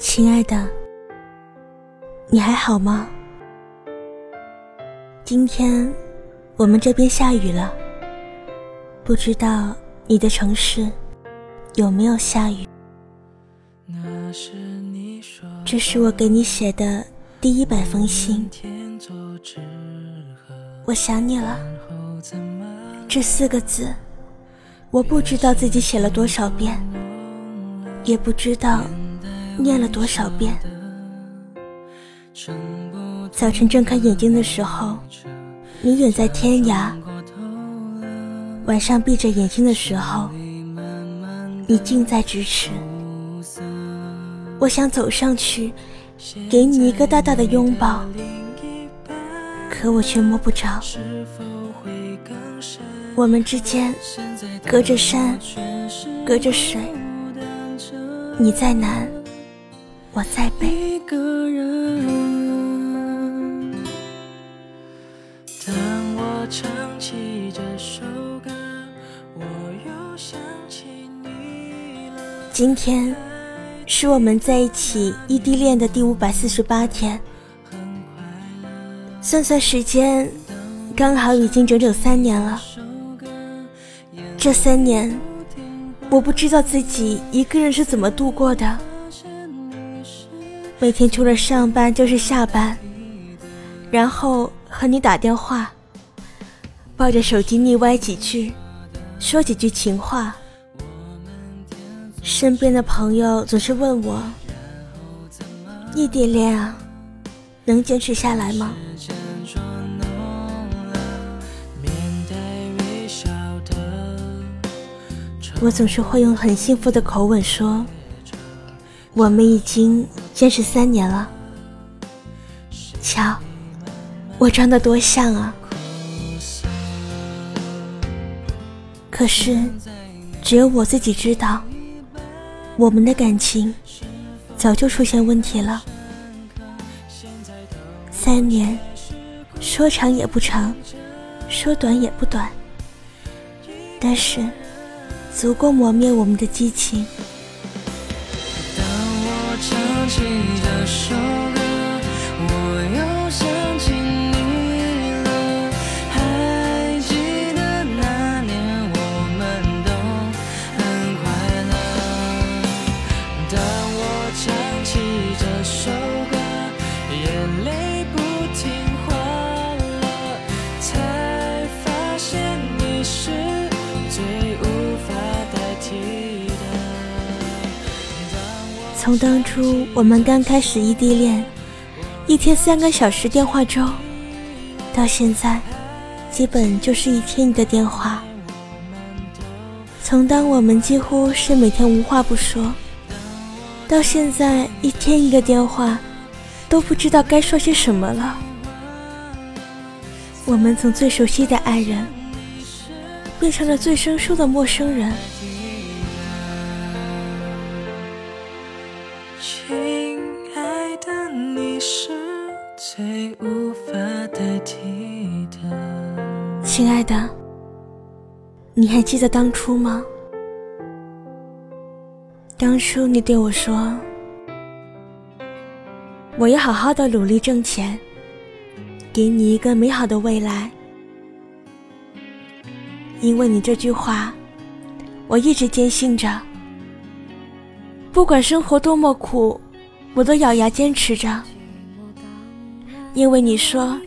亲爱的，你还好吗？今天我们这边下雨了，不知道你的城市有没有下雨？这是我给你写的第一百封信，我想你了。这四个字，我不知道自己写了多少遍，也不知道。念了多少遍？早晨睁开眼睛的时候，你远在天涯；晚上闭着眼睛的时候，你近在咫尺。我想走上去，给你一个大大的拥抱，可我却摸不着。我们之间隔着山，隔着水，你在南。我在北。今天是我们在一起异地恋的第五百四十八天，算算时间，刚好已经整整三年了。这三年，我不知道自己一个人是怎么度过的。每天除了上班就是下班，然后和你打电话，抱着手机腻歪几句，说几句情话。身边的朋友总是问我：“异地恋啊，能坚持下来吗？”我总是会用很幸福的口吻说：“我们已经。”坚持三年了，瞧，我装的多像啊！可是，只有我自己知道，我们的感情早就出现问题了。三年，说长也不长，说短也不短，但是，足够磨灭我们的激情。手。我们刚开始异地恋，一天三个小时电话粥，到现在，基本就是一天一个电话。从当我们几乎是每天无话不说，到现在一天一个电话，都不知道该说些什么了。我们从最熟悉的爱人，变成了最生疏的陌生人。你还记得当初吗？当初你对我说：“我要好好的努力挣钱，给你一个美好的未来。”因为你这句话，我一直坚信着，不管生活多么苦，我都咬牙坚持着。因为你说，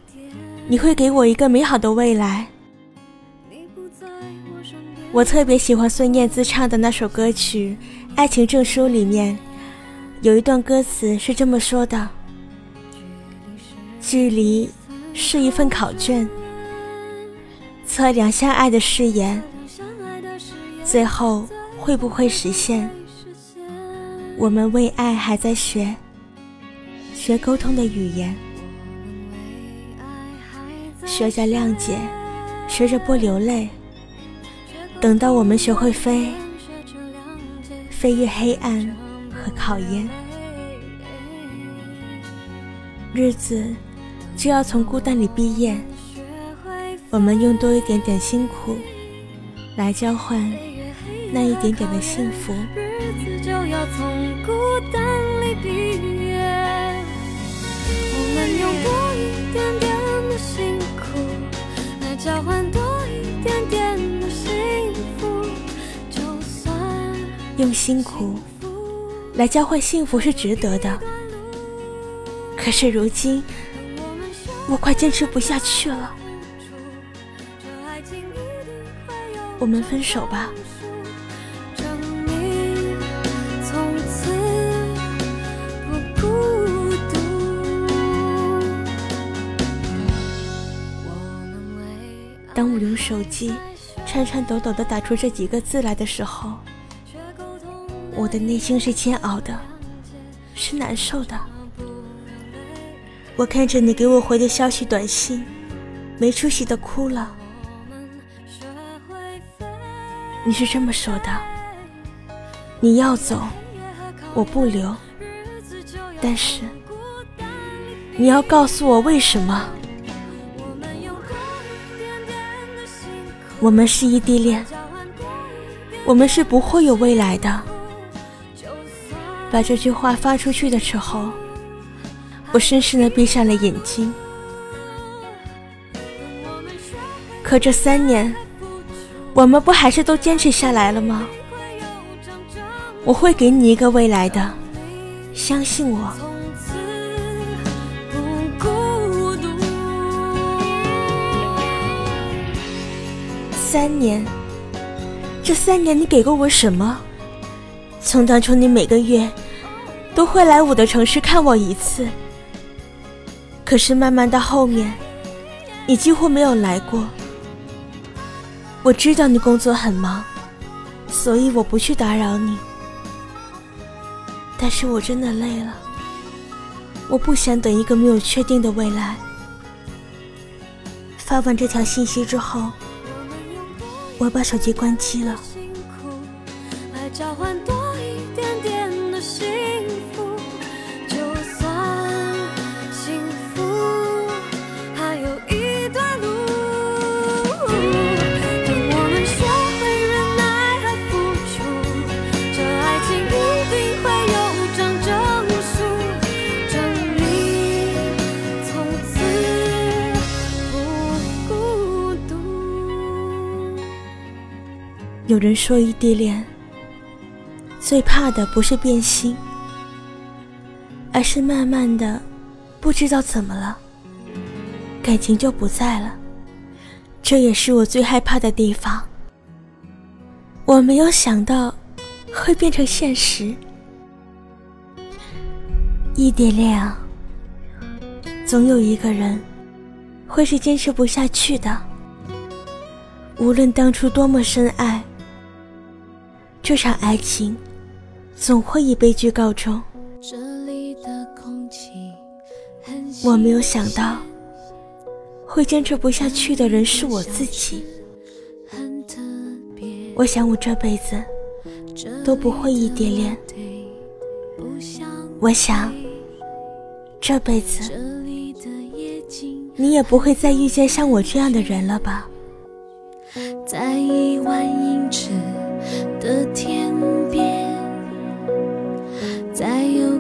你会给我一个美好的未来。我特别喜欢孙燕姿唱的那首歌曲《爱情证书》，里面有一段歌词是这么说的：“距离是一份考卷，测量相爱的誓言，最后会不会实现？我们为爱还在学，学沟通的语言，学着谅解，学着不流泪。”等到我们学会飞，飞越黑暗和考验，日子就要从孤单里毕业。我们用多一点点辛苦来交换那一点点的幸福。日子就要从孤单里毕业。我们用多一点点的辛苦来交换多一点点用辛苦来交换幸福是值得的。可是如今，我快坚持不下去了。我们分手吧。当我用手机颤颤抖抖地打出这几个字来的时候，我的内心是煎熬的，是难受的。我看着你给我回的消息短信，没出息的哭了。你是这么说的：你要走，我不留。但是你要告诉我为什么？我们是异地恋，我们是不会有未来的。把这句话发出去的时候。我深深的闭上了眼睛，可这三年，我们不还是都坚持下来了吗？我会给你一个未来的，相信我。三年，这三年你给过我什么？从当初你每个月都会来我的城市看我一次。可是慢慢到后面，你几乎没有来过。我知道你工作很忙，所以我不去打扰你。但是我真的累了，我不想等一个没有确定的未来。发完这条信息之后，我把手机关机了。有人说异地恋最怕的不是变心，而是慢慢的不知道怎么了，感情就不在了。这也是我最害怕的地方。我没有想到会变成现实。异地恋啊，总有一个人会是坚持不下去的。无论当初多么深爱。这场爱情总会以悲剧告终。我没有想到，会坚持不下去的人是我自己。我想我这辈子都不会异地恋。我想这辈子你也不会再遇见像我这样的人了吧。在一万。的天边，在有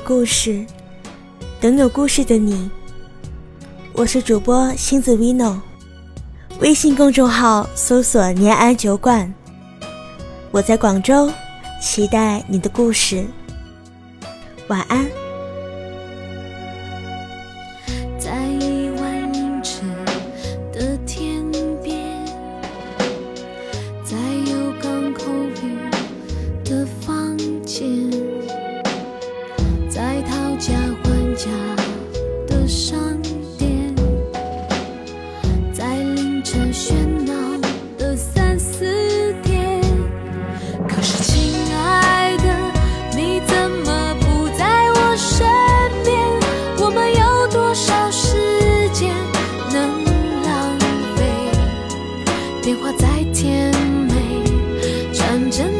故事，等有故事的你。我是主播星子 Vino，微信公众号搜索“年安酒馆”。我在广州，期待你的故事。晚安。商店，在凌晨喧闹的三四点。可是，亲爱的，你怎么不在我身边？我们有多少时间能浪费？电话再甜美，传真。